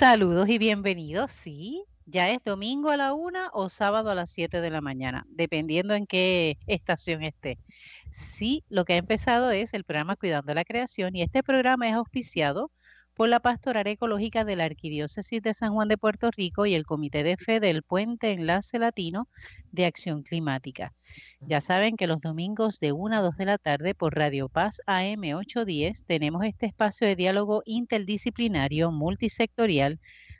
Saludos y bienvenidos. Sí, ya es domingo a la una o sábado a las 7 de la mañana, dependiendo en qué estación esté. Sí, lo que ha empezado es el programa Cuidando la Creación y este programa es auspiciado por la Pastoral Ecológica de la Arquidiócesis de San Juan de Puerto Rico y el Comité de Fe del Puente Enlace Latino de Acción Climática. Ya saben que los domingos de 1 a 2 de la tarde por Radio Paz AM 810 tenemos este espacio de diálogo interdisciplinario multisectorial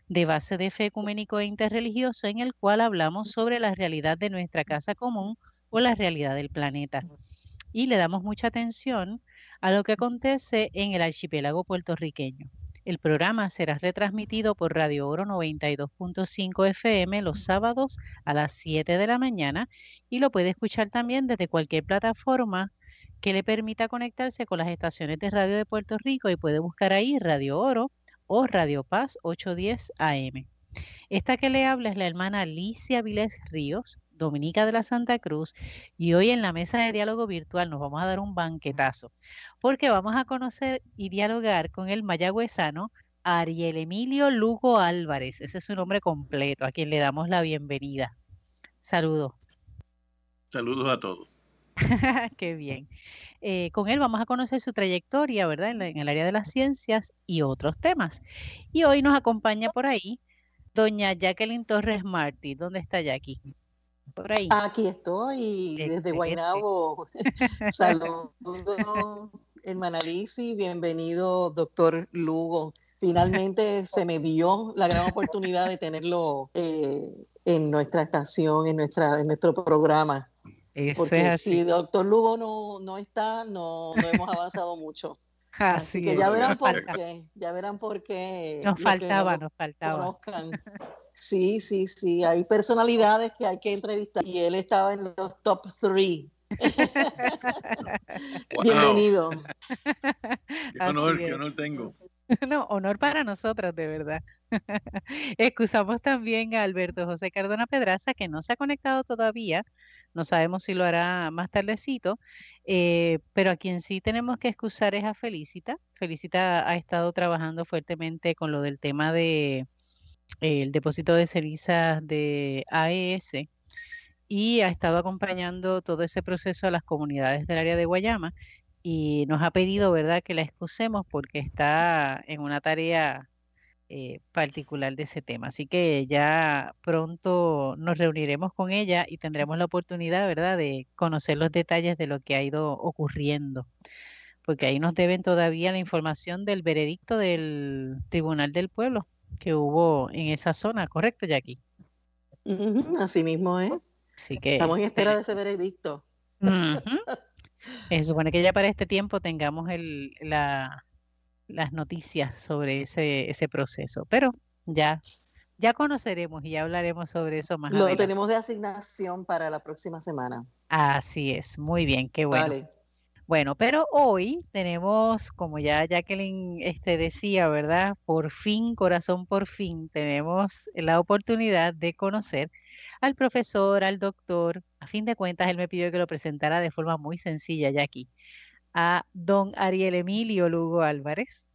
de base de fe ecuménico e interreligioso en el cual hablamos sobre la realidad de nuestra casa común o la realidad del planeta. Y le damos mucha atención a lo que acontece en el archipiélago puertorriqueño. El programa será retransmitido por Radio Oro 92.5 FM los sábados a las 7 de la mañana y lo puede escuchar también desde cualquier plataforma que le permita conectarse con las estaciones de radio de Puerto Rico y puede buscar ahí Radio Oro o Radio Paz 810 AM. Esta que le habla es la hermana Alicia Viles Ríos, Dominica de la Santa Cruz, y hoy en la mesa de diálogo virtual nos vamos a dar un banquetazo, porque vamos a conocer y dialogar con el mayagüezano Ariel Emilio Lugo Álvarez, ese es su nombre completo, a quien le damos la bienvenida. Saludos. Saludos a todos. Qué bien. Eh, con él vamos a conocer su trayectoria, ¿verdad? En, en, el área de las ciencias y otros temas. Y hoy nos acompaña por ahí doña Jacqueline Torres Martí. ¿Dónde está Jackie? Por ahí. Aquí estoy, desde Guaynabo. Saludos, hermana Lisi, bienvenido, doctor Lugo. Finalmente se me dio la gran oportunidad de tenerlo eh, en nuestra estación, en, nuestra, en nuestro programa. Porque si doctor Lugo no, no está, no, no hemos avanzado mucho. Así, que ya verán por qué, ya verán por qué. Nos faltaba, nos faltaba. Sí, sí, sí, hay personalidades que hay que entrevistar y él estaba en los top three. Bienvenido. Qué honor, qué honor tengo. No, honor para nosotros, de verdad. Excusamos también a Alberto José Cardona Pedraza, que no se ha conectado todavía. No sabemos si lo hará más tardecito, eh, pero a quien sí tenemos que excusar es a Felicita. Felicita ha estado trabajando fuertemente con lo del tema de el depósito de cenizas de AES y ha estado acompañando todo ese proceso a las comunidades del área de Guayama y nos ha pedido, ¿verdad?, que la excusemos porque está en una tarea eh, particular de ese tema. Así que ya pronto nos reuniremos con ella y tendremos la oportunidad, ¿verdad?, de conocer los detalles de lo que ha ido ocurriendo. Porque ahí nos deben todavía la información del veredicto del Tribunal del Pueblo que hubo en esa zona, ¿correcto, Jackie? así mismo es. que, Estamos en espera de ese veredicto. Se supone que ya para este tiempo tengamos el, la, las noticias sobre ese, ese proceso, pero ya, ya conoceremos y ya hablaremos sobre eso más Lo tenemos de asignación para la próxima semana. Así es, muy bien, qué bueno. Vale. Bueno, pero hoy tenemos, como ya Jacqueline este, decía, ¿verdad? Por fin, corazón, por fin, tenemos la oportunidad de conocer al profesor, al doctor. A fin de cuentas, él me pidió que lo presentara de forma muy sencilla, Jackie, a don Ariel Emilio Lugo Álvarez.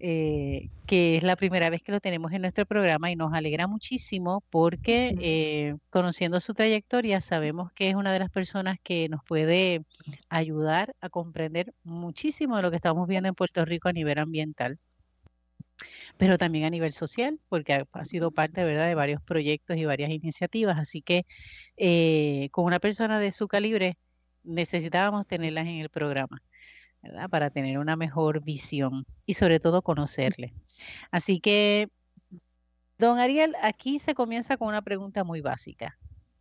Eh, que es la primera vez que lo tenemos en nuestro programa y nos alegra muchísimo porque eh, conociendo su trayectoria sabemos que es una de las personas que nos puede ayudar a comprender muchísimo de lo que estamos viendo en Puerto Rico a nivel ambiental pero también a nivel social, porque ha, sido parte ¿verdad? de varios proyectos y varias iniciativas. Así que eh, con una persona de su calibre necesitábamos tenerlas en el programa. Para tener una mejor visión y sobre todo conocerle. Así que, don Ariel, aquí se comienza con una pregunta muy básica,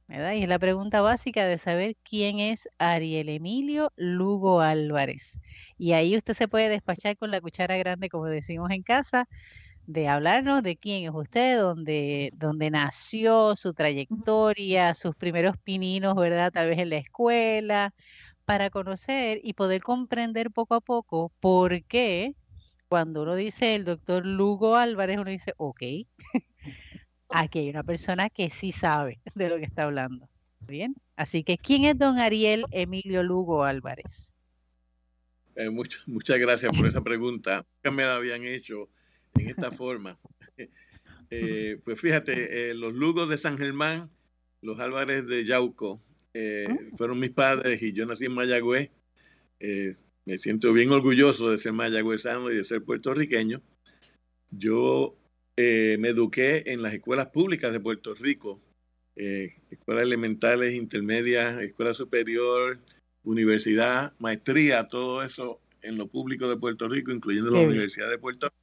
¿verdad? Y es la pregunta básica de saber quién es Ariel Emilio Lugo Álvarez. Y ahí usted se puede despachar con la cuchara grande, como decimos en casa, de hablarnos de quién es usted, dónde, dónde nació, su trayectoria, sus primeros pininos, ¿verdad? Tal vez en la escuela, para conocer y poder comprender poco a poco por qué cuando uno dice el doctor Lugo Álvarez, uno dice, ok, aquí hay una persona que sí sabe de lo que está hablando. Bien, así que ¿quién es don Ariel Emilio Lugo Álvarez? Eh, muchas gracias por esa pregunta. Que me la habían hecho en esta forma. Eh, pues fíjate, eh, los Lugos de San Germán, los Álvarez de Yauco, eh, fueron mis padres y yo nací en Mayagüez. me siento bien orgulloso de ser mayagüezano y de ser puertorriqueño. Yo me eduqué en las escuelas públicas de Puerto Rico, escuelas elementales, intermedias, escuela superior, universidad, maestría, todo eso en lo público de Puerto Rico, incluyendo la Universidad de Puerto Rico.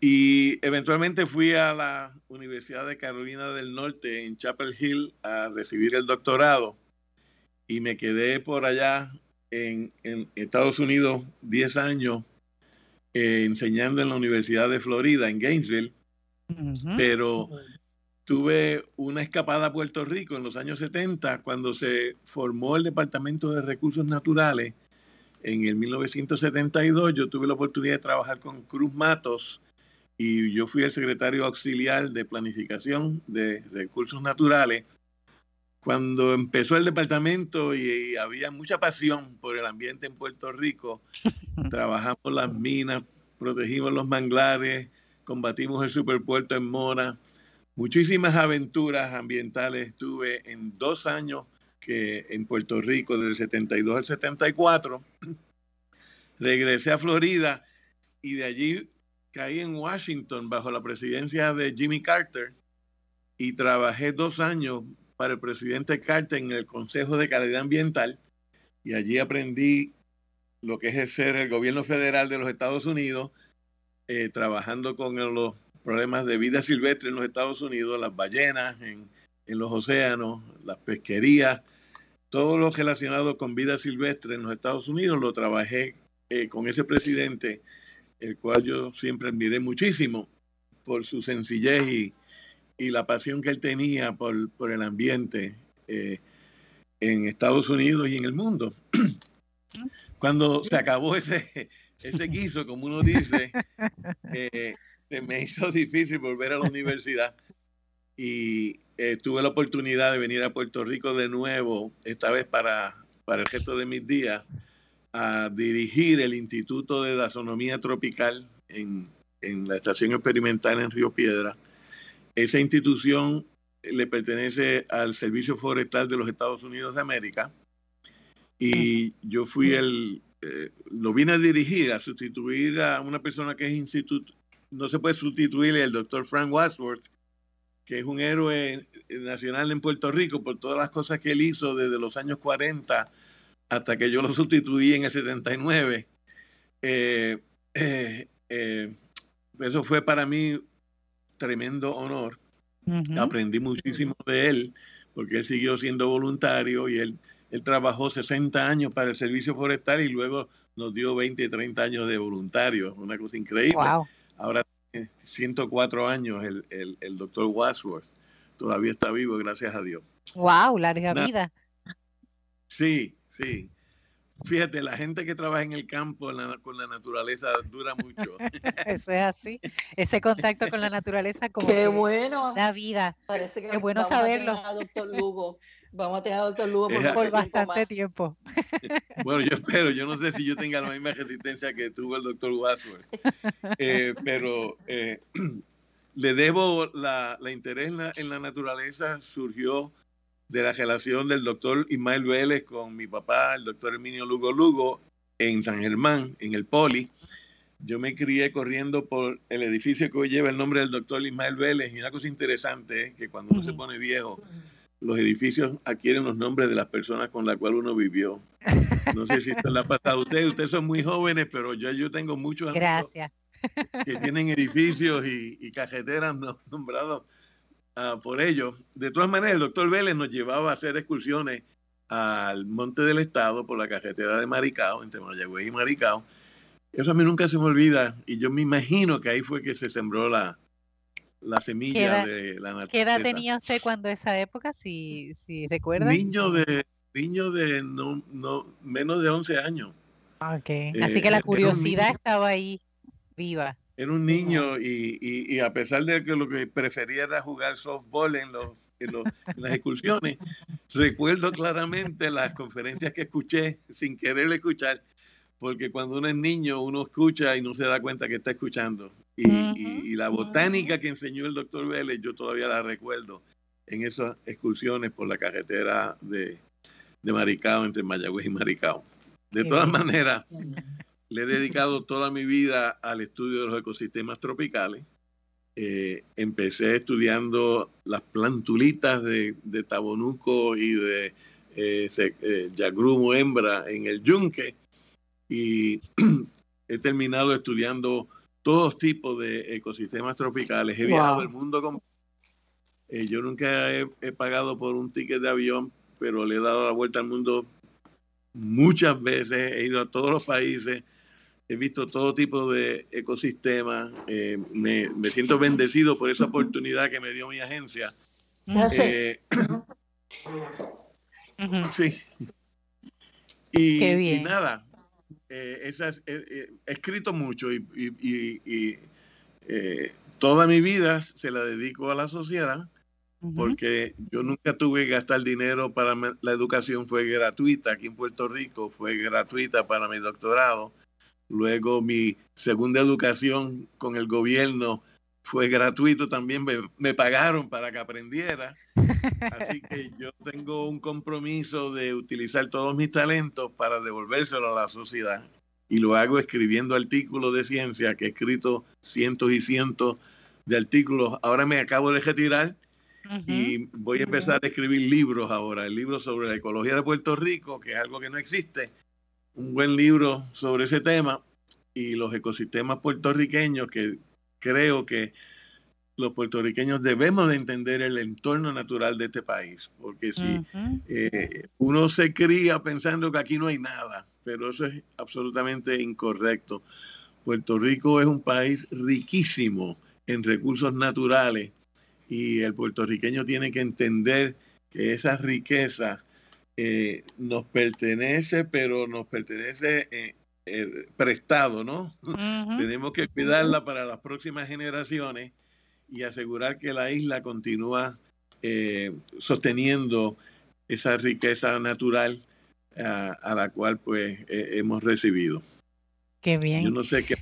Y eventualmente fui a la Universidad de Carolina del Norte en Chapel Hill a recibir el doctorado. Y me quedé por allá en, Estados Unidos 10 años eh, enseñando en la Universidad de Florida, en Gainesville, pero tuve una escapada a Puerto Rico en los años 70 cuando se formó el Departamento de Recursos Naturales. En el 1972 yo tuve la oportunidad de trabajar con Cruz Matos y yo fui el secretario auxiliar de planificación de recursos naturales. Cuando empezó el departamento y, había mucha pasión por el ambiente en Puerto Rico, trabajamos las minas, protegimos los manglares, combatimos el superpuerto en Mora, muchísimas aventuras ambientales tuve en dos años que en Puerto Rico del 72 al 74. Regresé a Florida y de allí caí en Washington bajo la presidencia de Jimmy Carter y trabajé dos años para el presidente Carter en el Consejo de Calidad Ambiental y allí aprendí lo que es ser el gobierno federal de los Estados Unidos, eh, trabajando con los problemas de vida silvestre en los Estados Unidos, las ballenas en, en los océanos, las pesquerías, todo lo relacionado con vida silvestre en los Estados Unidos lo trabajé eh, con ese presidente, el cual yo siempre admiré muchísimo por su sencillez y, la pasión que él tenía por, el ambiente eh, en Estados Unidos y en el mundo. Cuando se acabó ese, ese guiso, como uno dice, eh, se me hizo difícil volver a la universidad y eh, tuve la oportunidad de venir a Puerto Rico de nuevo, esta vez para, para el resto de mis días, a dirigir el Instituto de Dasonomía Tropical en, en la Estación Experimental en Río Piedra. Esa institución le pertenece al Servicio Forestal de los Estados Unidos de América y yo fui el, eh, lo vine a dirigir, a sustituir a una persona que es instituto, no se puede sustituir el doctor Frank Wadsworth, que es un héroe nacional en Puerto Rico por todas las cosas que él hizo desde los años 40 hasta que yo lo sustituí en el 79. Eh, eh, eh, eso fue para mí tremendo honor. Aprendí muchísimo de él porque él siguió siendo voluntario y él, él trabajó 60 años para el servicio forestal y luego nos dio 20, 30 años de voluntario, una cosa increíble. Ahora 104 años el, el, el doctor Wadsworth. Todavía está vivo, gracias a Dios. ¡Wow! Larga vida. Sí, sí. Fíjate, la gente que trabaja en el campo con la naturaleza dura mucho. Eso es así. Ese contacto con la naturaleza como Qué bueno. da vida. Parece que Qué bueno saberlo. doctor Lugo. Vamos a tener a doctor Lugo por, bastante tiempo. Bueno, yo espero, yo no sé si yo tenga la misma resistencia que tuvo el doctor Wadsworth, eh, pero eh, le debo la, interés en la, naturaleza surgió de la relación del doctor Ismael Vélez con mi papá, el doctor Herminio Lugo Lugo, en San Germán, en el Poli. Yo me crié corriendo por el edificio que hoy lleva el nombre del doctor Ismael Vélez y una cosa interesante es que cuando uno se pone viejo, los edificios adquieren los nombres de las personas con las cuales uno vivió. No sé si esto le ha pasado a ustedes, ustedes son muy jóvenes, pero yo, yo tengo muchos amigos que tienen edificios y, cajeteras nombrados ah, por ellos. De todas maneras, el doctor Vélez nos llevaba a hacer excursiones al Monte del Estado por la carretera de Maricao, entre Mayagüez y Maricao. Eso a mí nunca se me olvida y yo me imagino que ahí fue que se sembró la, la semilla de la naturaleza. ¿Qué edad tenía usted cuando esa época, si, si recuerda? Niño de, niño de no, no, menos de 11 años. Okay. Eh, Así que la curiosidad estaba ahí viva. Era un niño y, y, a pesar de que lo que prefería era jugar softball en, los, en, los, en las excursiones, recuerdo claramente las conferencias que escuché sin querer escuchar, porque cuando uno es niño uno escucha y no se da cuenta que está escuchando. Y, la botánica que enseñó el doctor Vélez, yo todavía la recuerdo en esas excursiones por la carretera de, de Maricao, entre Mayagüez y Maricao. De todas maneras, le he dedicado toda mi vida al estudio de los ecosistemas tropicales. Eh, empecé estudiando las plantulitas de, de tabonuco y de eh, eh, yagrumo hembra en el yunque y he terminado estudiando todos tipos de ecosistemas tropicales. He viajado el mundo con... Eh, yo nunca he, pagado por un ticket de avión, pero le he dado la vuelta al mundo muchas veces. He ido a todos los países, he visto todo tipo de ecosistemas. Eh, me, siento bendecido por esa oportunidad que me dio mi agencia. Eh, sí. y nada, eh, esas, eh, he escrito mucho y, toda mi vida se la dedico a la sociedad porque yo nunca tuve que gastar dinero para la educación, fue gratuita aquí en Puerto Rico, fue gratuita para mi doctorado. Luego mi segunda educación con el gobierno fue gratuito también, me, pagaron para que aprendiera. Así que yo tengo un compromiso de utilizar todos mis talentos para devolvérselo a la sociedad. Y lo hago escribiendo artículos de ciencia, que he escrito cientos y cientos de artículos. Ahora me acabo de retirar y voy a empezar a escribir libros ahora. El libro sobre la ecología de Puerto Rico, que es algo que no existe. Un buen libro sobre ese tema y los ecosistemas puertorriqueños que creo que los puertorriqueños debemos de entender el entorno natural de este país, porque si eh, uno se cría pensando que aquí no hay nada, pero eso es absolutamente incorrecto. Puerto Rico es un país riquísimo en recursos naturales y el puertorriqueño tiene que entender que esa riqueza eh, nos pertenece, pero nos pertenece eh, eh, prestado, ¿no? Tenemos que cuidarla para las próximas generaciones y asegurar que la isla continúa eh, sosteniendo esa riqueza natural a la cual pues hemos recibido. Qué bien. Yo no sé qué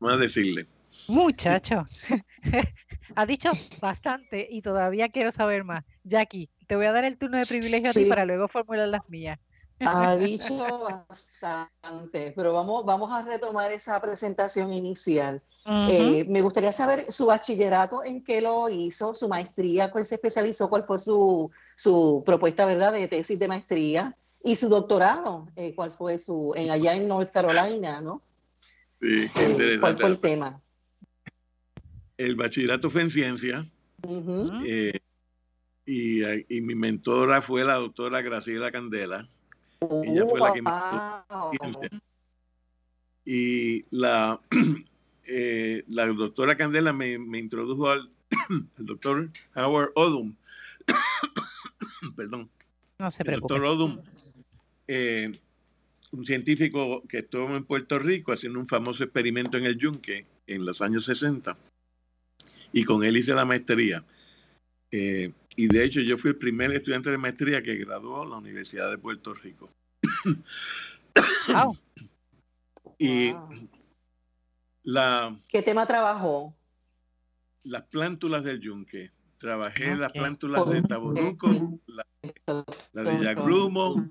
más decirle. Muchacho, ha dicho bastante y todavía quiero saber más. Jackie, te voy a dar el turno de privilegio a ti para luego formular las mías. Ha dicho bastante, pero vamos, vamos a retomar esa presentación inicial. Eh, me gustaría saber su bachillerato, en qué lo hizo, su maestría, cuál se especializó, cuál fue su, su propuesta ¿verdad? de tesis de maestría y su doctorado, eh, cuál fue su, en, allá en North Carolina, ¿no? Sí, eh, ¿Cuál fue el tema? El bachillerato fue en ciencia. Y, y mi mentora fue la doctora Graciela Candela ella fue la que me Y la, eh, la doctora Candela me, introdujo al, doctor Howard Odum. Perdón. No se preocupe. El doctor Odum, eh, un científico que estuvo en Puerto Rico haciendo un famoso experimento en el Yunque en los años 60. Y con él hice la maestría. Eh, y de hecho yo fui el primer estudiante de maestría que graduó en la Universidad de Puerto Rico. Y la... ¿Qué tema trabajó? Las plántulas del yunque. Trabajé las plántulas de taboruco, la, de yagrumo,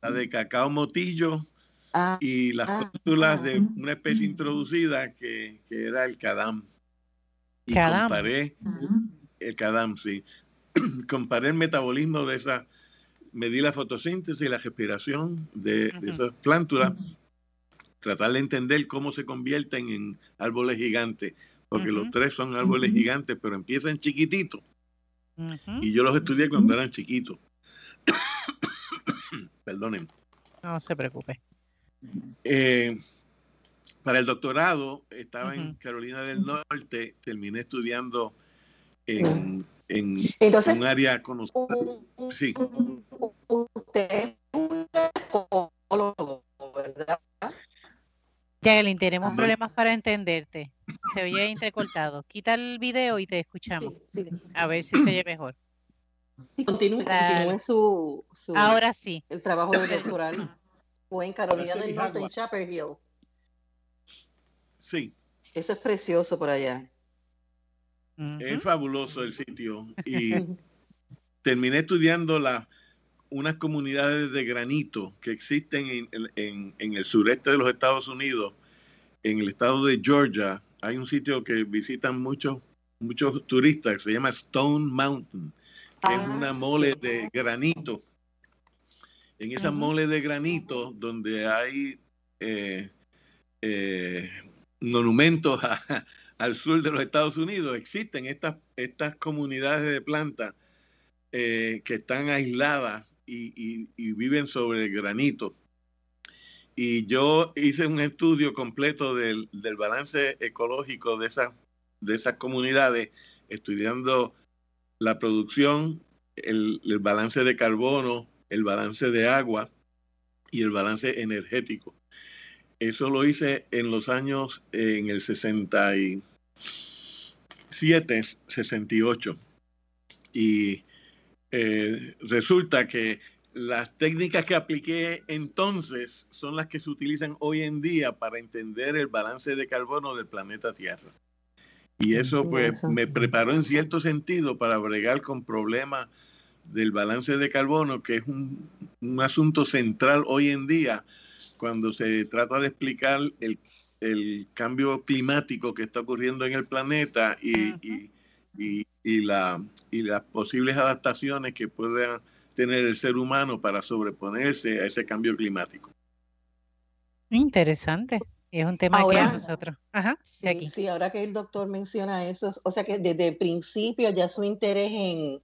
la de cacao motillo ah, y las ah, plántulas de ah. una especie introducida que, era el cadam. Y comparé el cadam, sí. comparé el metabolismo de esa, medí la fotosíntesis y la respiración de, esas plántulas, tratar de entender cómo se convierten en árboles gigantes, porque los tres son árboles gigantes, pero empiezan chiquititos. Y yo los estudié cuando eran chiquitos. Perdonen. No se preocupe. Eh, para el doctorado estaba en Carolina del Norte, terminé estudiando en en Entonces, un área conocida. Sí. Usted ¿verdad? Jacqueline, tenemos problemas para entenderte. Se oye intercortado. Quita el video y te escuchamos. A ver si se oye mejor. Continúe, continúe su, su, Ahora sí. El trabajo doctoral. Fue en Carolina del Norte, en Chapel Hill. Sí. Eso es precioso por allá. Es fabuloso el sitio. Y terminé estudiando la, unas comunidades de granito que existen en, el sureste de los Estados Unidos, en el estado de Georgia. Hay un sitio que visitan muchos muchos turistas, se llama Stone Mountain, que es ah, una mole de granito. En esa mole de granito, donde hay eh, eh, monumentos al sur de los Estados Unidos, existen estas, estas comunidades de plantas eh, que están aisladas y, viven sobre el granito. Y yo hice un estudio completo del, balance ecológico de esas, de esas comunidades, estudiando la producción, el, balance de carbono, el balance de agua y el balance energético. Eso lo hice en los años, en el 67, 68. Y eh, resulta que las técnicas que apliqué entonces son las que se utilizan hoy en día para entender el balance de carbono del planeta Tierra. Y eso pues me preparó en cierto sentido para bregar con problemas del balance de carbono, que es un, asunto central hoy en día cuando se trata de explicar el, cambio climático que está ocurriendo en el planeta y, y, la, y las posibles adaptaciones que pueda tener el ser humano para sobreponerse a ese cambio climático. Interesante. Es un tema que a nosotros. Ajá, sí, sí, ahora que el doctor menciona eso, o sea que desde el principio ya su interés en,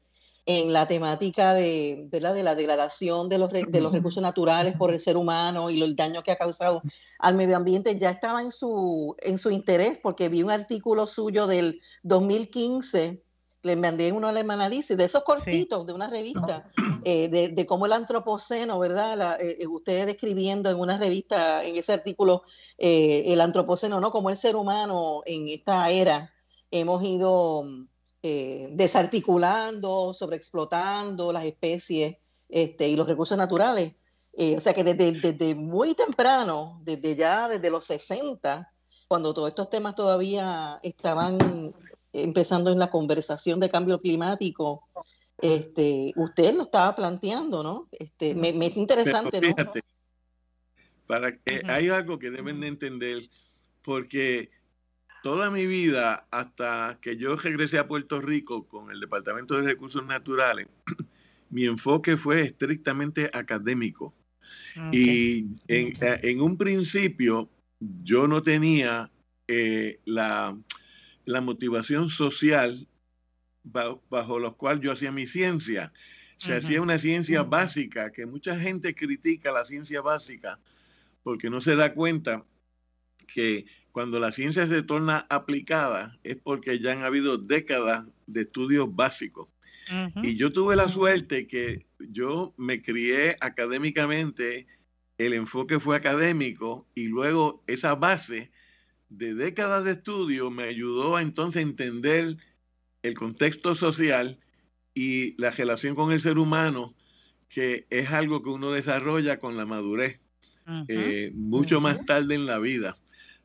en la temática de, ¿verdad? de la degradación de los, de los recursos naturales por el ser humano y el daño que ha causado al medio ambiente ya estaba en su, en su interés porque vi un artículo suyo del 2015 le mandé uno al análisis de esos cortitos de una revista, eh, de, de, cómo el antropoceno, ¿verdad? Eh, eh, ustedes describiendo en una revista, en ese artículo, el antropoceno, ¿no? Como el ser humano en esta era hemos ido desarticulando, sobreexplotando las especies este, y los recursos naturales. o sea que desde, desde muy temprano, desde ya, desde los 60, cuando todos estos temas todavía estaban empezando en la conversación de cambio climático, este, usted lo estaba planteando, ¿no? Este, me, es interesante, ¿no? Para que hay algo que deben entender, porque toda mi vida, hasta que yo regresé a Puerto Rico con el Departamento de Recursos Naturales, mi enfoque fue estrictamente académico. Y en, en, un principio yo no tenía eh, la, la motivación social bajo, los cual yo hacía mi ciencia. Se hacía una ciencia básica, que mucha gente critica la ciencia básica porque no se da cuenta que cuando la ciencia se torna aplicada es porque ya han habido décadas de estudios básicos. Y yo tuve la suerte que yo me crié académicamente, el enfoque fue académico y luego esa base de décadas de estudio me ayudó a entonces entender el contexto social y la relación con el ser humano, que es algo que uno desarrolla con la madurez, eh, mucho más tarde en la vida.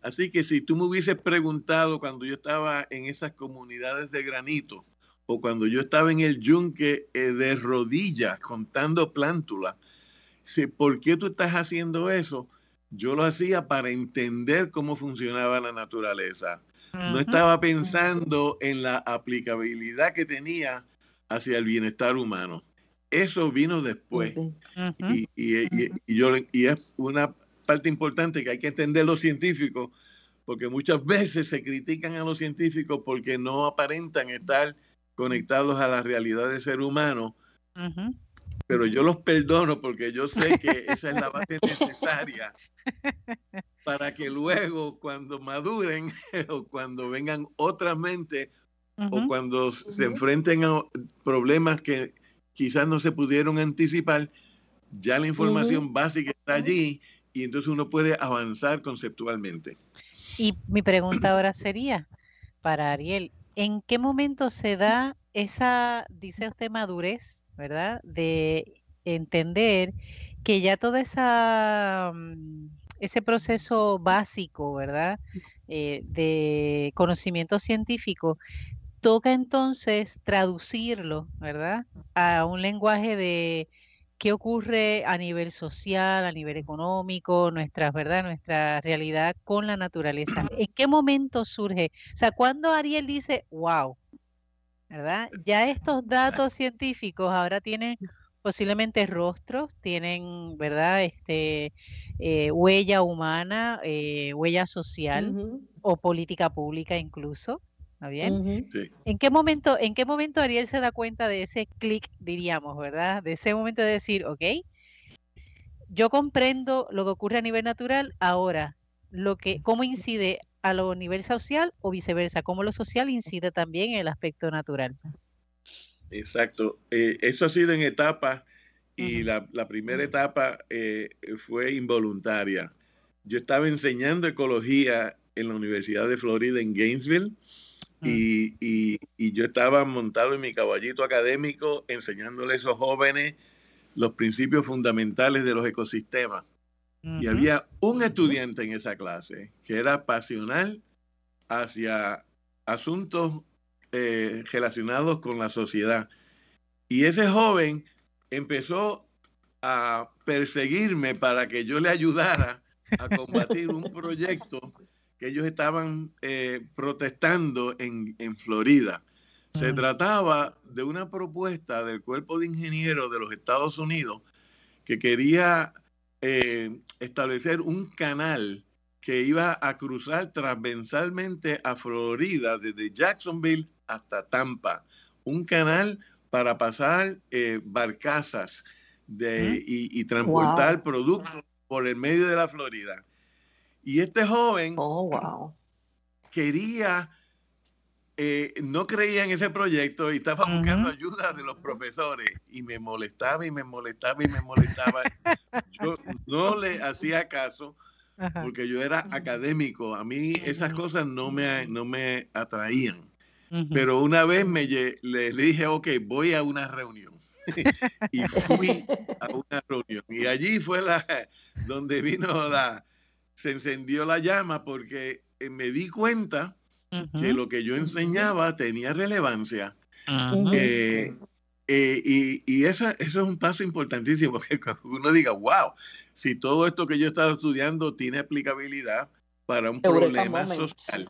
Así que si tú me hubieses preguntado cuando yo estaba en esas comunidades de granito o cuando yo estaba en el yunque eh, de rodillas contando plántulas, ¿por qué tú estás haciendo eso? yo lo hacía para entender cómo funcionaba la naturaleza. No estaba pensando en la aplicabilidad que tenía hacia el bienestar humano. Eso vino después. y, yo, y es una parte importante que hay que entender los científicos, porque muchas veces se critican a los científicos porque no aparentan estar conectados a la realidad del ser humano. Pero yo los perdono porque yo sé que esa es la base necesaria para que luego cuando maduren o cuando vengan otras mentes o cuando se enfrenten a problemas que quizás no se pudieron anticipar, ya la información básica está allí y entonces uno puede avanzar conceptualmente. Y mi pregunta ahora sería para Ariel, ¿en qué momento se da esa, dice usted, madurez, ¿verdad? De entender que ya toda esa mm, ese proceso básico, ¿verdad? eh, de conocimiento científico, toca entonces traducirlo, ¿verdad? A un lenguaje de qué ocurre a nivel social, a nivel económico, nuestra, ¿verdad? Nuestra realidad con la naturaleza. ¿En qué momento surge? O sea, cuando Ariel dice, wow, ¿verdad? Ya estos datos científicos ahora tienen posiblemente rostros, tienen, ¿verdad? Este, eh, huella humana, eh, huella social o política pública incluso. ¿Está bien? ¿En qué momento, en qué momento Ariel se da cuenta de ese clic, diríamos, ¿verdad? De ese momento de decir, ok, yo comprendo lo que ocurre a nivel natural, ahora, lo que, cómo incide a lo nivel social o viceversa, cómo lo social incide también en el aspecto natural. Exacto. Eh, eso ha sido en etapas y la, primera etapa eh, fue involuntaria. Yo estaba enseñando ecología en la Universidad de Florida en Gainesville y, yo estaba montado en mi caballito académico enseñándole a esos jóvenes los principios fundamentales de los ecosistemas. Y había un estudiante en esa clase que era pasional hacia asuntos eh, relacionados con la sociedad. Y ese joven empezó a perseguirme para que yo le ayudara a combatir un proyecto ellos estaban eh, protestando en, Florida. Se trataba de una propuesta del Cuerpo de Ingenieros de los Estados Unidos que quería eh, establecer un canal que iba a cruzar transversalmente a Florida desde Jacksonville hasta Tampa. Un canal para pasar eh, barcazas de, y, transportar productos por el medio de la Florida. Y este joven oh, quería, eh, no creía en ese proyecto y estaba buscando ayuda de los profesores y me molestaba y me molestaba y me molestaba. yo no le hacía caso porque yo era académico. A mí esas cosas no me, no me atraían. Pero una vez me le, dije, ok, voy a una reunión. y fui a una reunión. Y allí fue la donde vino la, se encendió la llama porque eh, me di cuenta que lo que yo enseñaba tenía relevancia. Eh, eh, y, y eso, eso, es un paso importantísimo, que uno diga, wow, si todo esto que yo he estado estudiando tiene aplicabilidad para un problema social.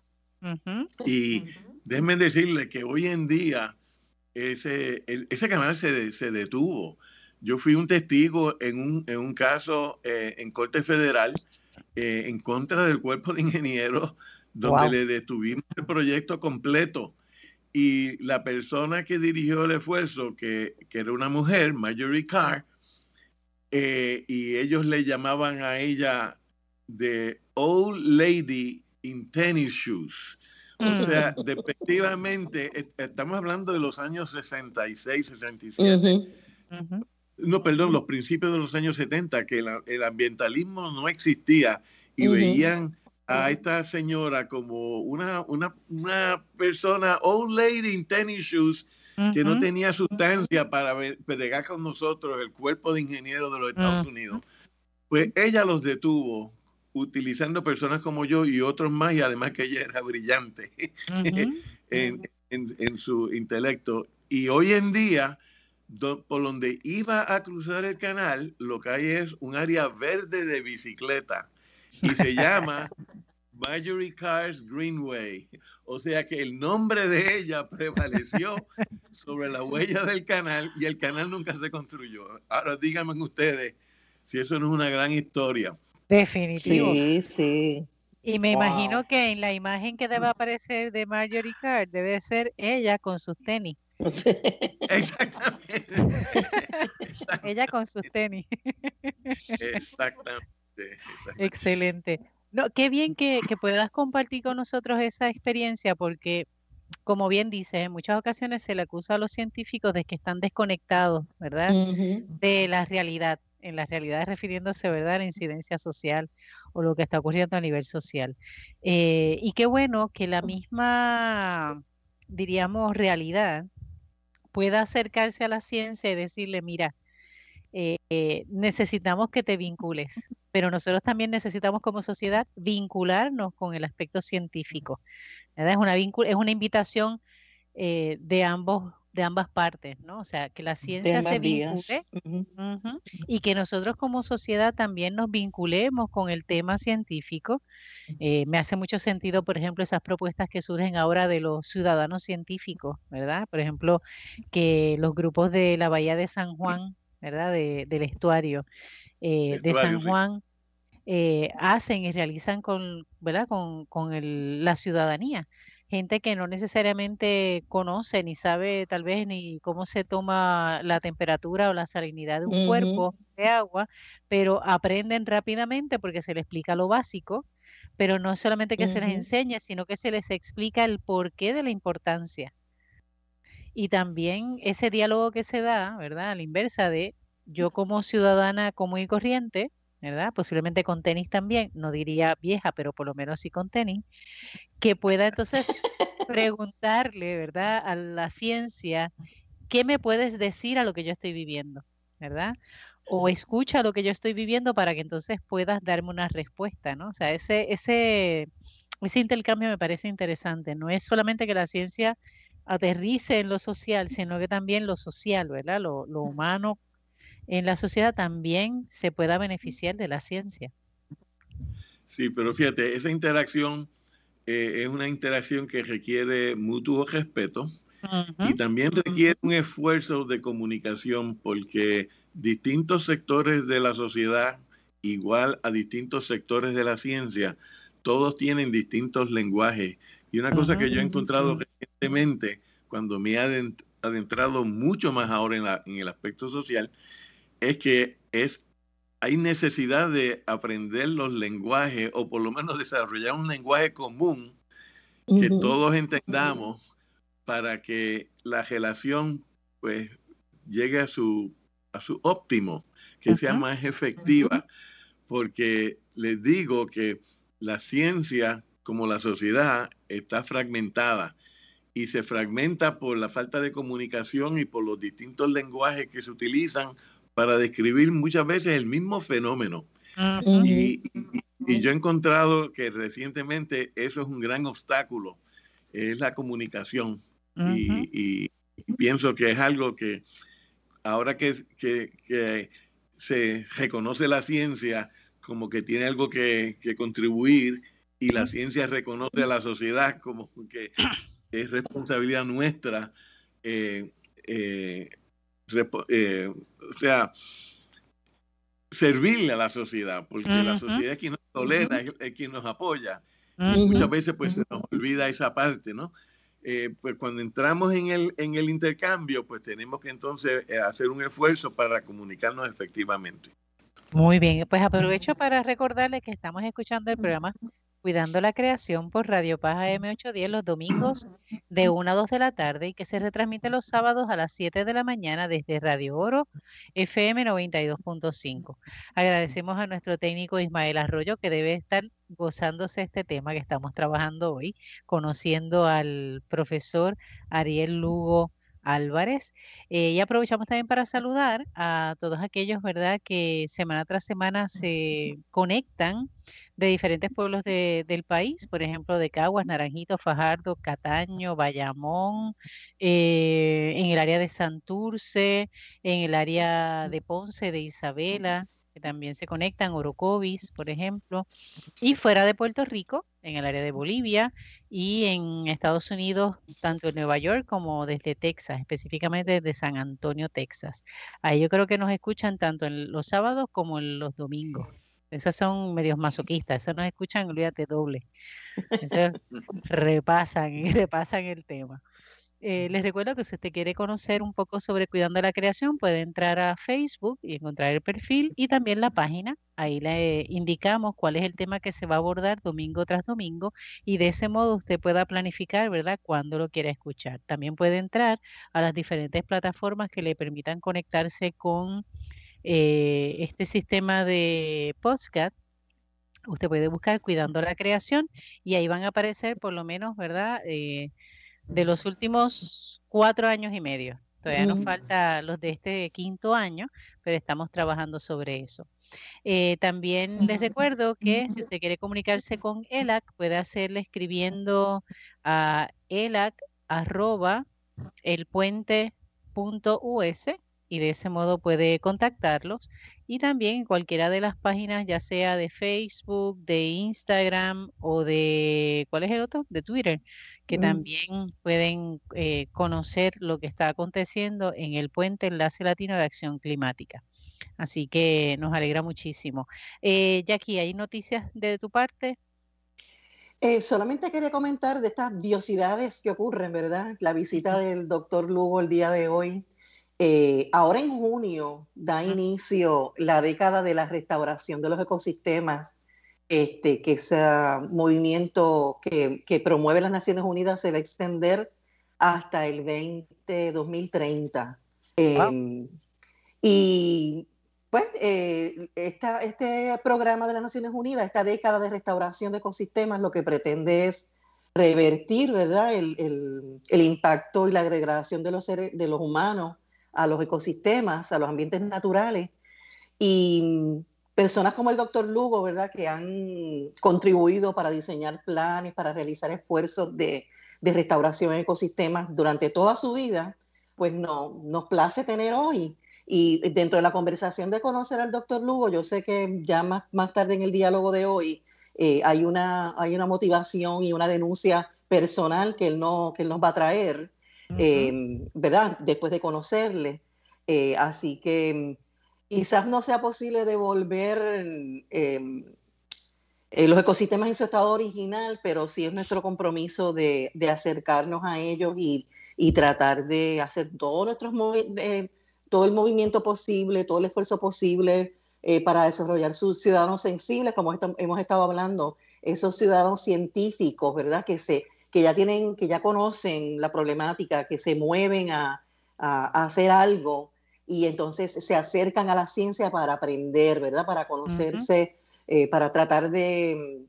Y déjenme decirle que hoy en día ese, ese canal se, se, detuvo. Yo fui un testigo en un, en un caso en Corte Federal eh, en contra del cuerpo de ingenieros, donde le detuvimos el proyecto completo. Y la persona que dirigió el esfuerzo, que, era una mujer, Marjorie Carr, eh, y ellos le llamaban a ella The Old Lady in Tennis Shoes. O mm. sea, efectivamente, estamos hablando de los años 66, 67 no, perdón, los principios de los años 70, que el ambientalismo no existía y veían a esta señora como una, una, una, persona, old lady in tennis shoes, que no tenía sustancia para pegar con nosotros el cuerpo de ingenieros de los Estados Unidos. Pues ella los detuvo utilizando personas como yo y otros más, y además que ella era brillante en, en, su intelecto. Y hoy en día por donde iba a cruzar el canal, lo que hay es un área verde de bicicleta y se llama Marjorie Cars Greenway. O sea que el nombre de ella prevaleció sobre la huella del canal y el canal nunca se construyó. Ahora díganme ustedes si eso no es una gran historia. Definitivo. Sí, sí. Y me imagino que en la imagen que debe aparecer de Marjorie Cars debe ser ella con sus tenis. Exactamente. Ella con sus tenis. Exactamente. Excelente. No, qué bien que, puedas compartir con nosotros esa experiencia, porque, como bien dices, en muchas ocasiones se le acusa a los científicos de que están desconectados, ¿verdad? De la realidad, en la realidad refiriéndose, ¿verdad?, a la incidencia social o lo que está ocurriendo a nivel social. Eh, y qué bueno que la misma, diríamos, realidad pueda acercarse a la ciencia y decirle, mira, eh, necesitamos que te vincules, pero nosotros también necesitamos como sociedad vincularnos con el aspecto científico. Es, una es una invitación eh, de ambos de ambas partes, ¿no? O sea, que la ciencia se vincule y que nosotros como sociedad también nos vinculemos con el tema científico. Eh, me hace mucho sentido, por ejemplo, esas propuestas que surgen ahora de los ciudadanos científicos, ¿verdad? Por ejemplo, que los grupos de la Bahía de San Juan, ¿verdad? del estuario, eh, de San Juan. Eh, hacen y realizan con, ¿verdad? con, con la ciudadanía gente que no necesariamente conoce ni sabe tal vez ni cómo se toma la temperatura o la salinidad de un cuerpo de agua, pero aprenden rápidamente porque se les explica lo básico, pero no solamente que se les enseñe, sino que se les explica el porqué de la importancia. Y también ese diálogo que se da, ¿verdad? A la inversa de yo como ciudadana común y corriente, ¿verdad? Posiblemente con tenis también, no diría vieja, pero por lo menos sí con tenis, que pueda entonces preguntarle, ¿verdad? A la ciencia, ¿qué me puedes decir a lo que yo estoy viviendo? ¿Verdad? O escucha lo que yo estoy viviendo para que entonces puedas darme una respuesta, ¿no? O sea, ese, ese, ese intercambio me parece interesante. No es solamente que la ciencia aterrice en lo social, sino que también lo social, ¿verdad? Lo, lo humano en la sociedad también se pueda beneficiar de la ciencia. Sí, pero fíjate, esa interacción eh, es una interacción que requiere mutuo respeto y también requiere un esfuerzo de comunicación porque distintos sectores de la sociedad, igual a distintos sectores de la ciencia, todos tienen distintos lenguajes. Y una cosa que yo he encontrado recientemente, cuando me he adentrado mucho más ahora en, en el aspecto social, es que es hay necesidad de aprender los lenguajes o por lo menos desarrollar un lenguaje común que todos entendamos para que la relación pues llegue a su, a su óptimo, que sea más efectiva, porque les digo que la ciencia como la sociedad está fragmentada y se fragmenta por la falta de comunicación y por los distintos lenguajes que se utilizan para describir muchas veces el mismo fenómeno. y, yo he encontrado que recientemente eso es un gran obstáculo, es la comunicación. y, pienso que es algo que ahora que, que, se reconoce la ciencia como que tiene algo que, contribuir y la ciencia reconoce a la sociedad como que es responsabilidad nuestra eh, eh, eh, o sea, servirle a la sociedad, porque la sociedad es quien nos tolera, es, quien nos apoya. y muchas veces pues se nos olvida esa parte, ¿no? Eh, pues cuando entramos en el, en el intercambio, pues tenemos que entonces eh, hacer un esfuerzo para comunicarnos efectivamente. Muy bien, pues aprovecho para recordarles que estamos escuchando el programa Cuidando la Creación por Radio Paja M810 los domingos de 1 a 2 de la tarde y que se retransmite los sábados a las 7 de la mañana desde Radio Oro FM 92.5. Agradecemos a nuestro técnico Ismael Arroyo que debe estar gozándose este tema que estamos trabajando hoy, conociendo al profesor Ariel Lugo Álvarez. Eh, y aprovechamos también para saludar a todos aquellos, ¿verdad?, que semana tras semana se conectan de diferentes pueblos del país, por ejemplo, de Caguas, Naranjito, Fajardo, Cataño, Bayamón, eh, en el área de Santurce, en el área de Ponce, de Isabela, que también se conectan, Orocovis, por ejemplo, y fuera de Puerto Rico, en el área de Bolivia y en Estados Unidos, tanto en Nueva York como desde Texas, específicamente desde San Antonio, Texas. Ahí yo creo que nos escuchan tanto en los sábados como en los domingos. Esas son medios masoquistas, esas nos escuchan, olvídate, doble. Esas repasan y repasan el tema. Eh, les recuerdo que si usted quiere conocer un poco sobre Cuidando la Creación, puede entrar a Facebook y encontrar el perfil y también la página. Ahí le indicamos cuál es el tema que se va a abordar domingo tras domingo y de ese modo usted pueda planificar, ¿verdad?, cuándo lo quiere escuchar. También puede entrar a las diferentes plataformas que le permitan conectarse con eh, este sistema de podcast usted puede buscar Cuidando la Creación y ahí van a aparecer por lo menos, ¿verdad? Eh, de los últimos cuatro años y medio. Todavía nos mm. falta los de este quinto año, pero estamos trabajando sobre eso. Eh, también les recuerdo que si usted quiere comunicarse con ELAC, puede hacerle escribiendo a elac arroba elpuente.us y de ese modo puede contactarlos. Y también en cualquiera de las páginas, ya sea de Facebook, de Instagram o de, ¿cuál es el otro? De Twitter, que mm. también pueden eh, conocer lo que está aconteciendo en el Puente Enlace Latino de Acción Climática. Así que nos alegra muchísimo. Eh, Jackie, ¿hay noticias de tu parte? Eh, solamente quería comentar de estas diosidades que ocurren, ¿verdad? La visita del doctor Lugo el día de hoy. Eh, ahora en junio da inicio la década de la restauración de los ecosistemas, este, que ese movimiento que, que promueve las Naciones Unidas se va a extender hasta el 20, 2030. Em, y pues eh, este programa de las Naciones Unidas, esta década de restauración de ecosistemas, lo que pretende es revertir ¿verdad? El, el, impacto y la degradación de los, seres, de los humanos a los ecosistemas, a los ambientes naturales. Y personas como el doctor Lugo, ¿verdad? que han contribuido para diseñar planes, para realizar esfuerzos de, de restauración de ecosistemas durante toda su vida, pues no, nos place tener hoy y dentro de la conversación de conocer al doctor Lugo, yo sé que ya más, más tarde en el diálogo de hoy eh, hay, una, hay una motivación y una denuncia personal que él, no, que él nos va a traer, em, ¿verdad? Después de conocerle. Eh, así que quizás no sea posible devolver em, eh, los ecosistemas en su estado original, pero sí es nuestro compromiso de, acercarnos a ellos y, tratar de hacer todos nuestros todo el movimiento posible, todo el esfuerzo posible eh, para desarrollar sus ciudadanos sensibles, como hemos estado hablando, esos ciudadanos científicos, ¿verdad? Que, se, que ya tienen, que ya conocen la problemática, que se mueven a, hacer algo y entonces se acercan a la ciencia para aprender, ¿verdad? Para conocerse, eh, para tratar de,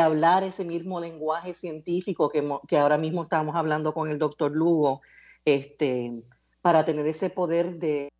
hablar ese mismo lenguaje científico que, que, ahora mismo estamos hablando con el doctor Lugo. Este, para tener ese poder de,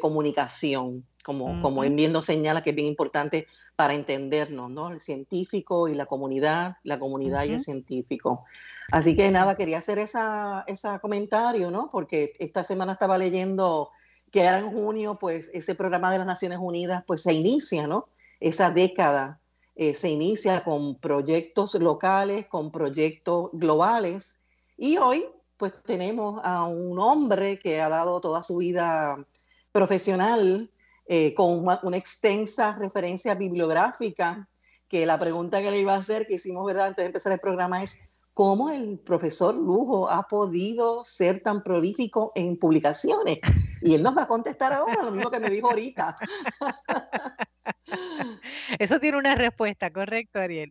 comunicación, como, como él bien nos señala que es bien importante para entendernos, ¿no? El científico y la comunidad, la comunidad y el científico. Así que nada, quería hacer ese esa comentario, ¿no? Porque esta semana estaba leyendo que ahora en junio, pues ese programa de las Naciones Unidas, pues se inicia, ¿no? Esa década eh, se inicia con proyectos locales, con proyectos globales. Y hoy, pues tenemos a un hombre que ha dado toda su vida profesional eh, con una, extensa referencia bibliográfica, que la pregunta que le iba a hacer, que hicimos ¿verdad? antes de empezar el programa, es cómo el profesor Lujo ha podido ser tan prolífico en publicaciones. Y él nos va a contestar ahora lo mismo que me dijo ahorita. Eso tiene una respuesta, correcto, Ariel.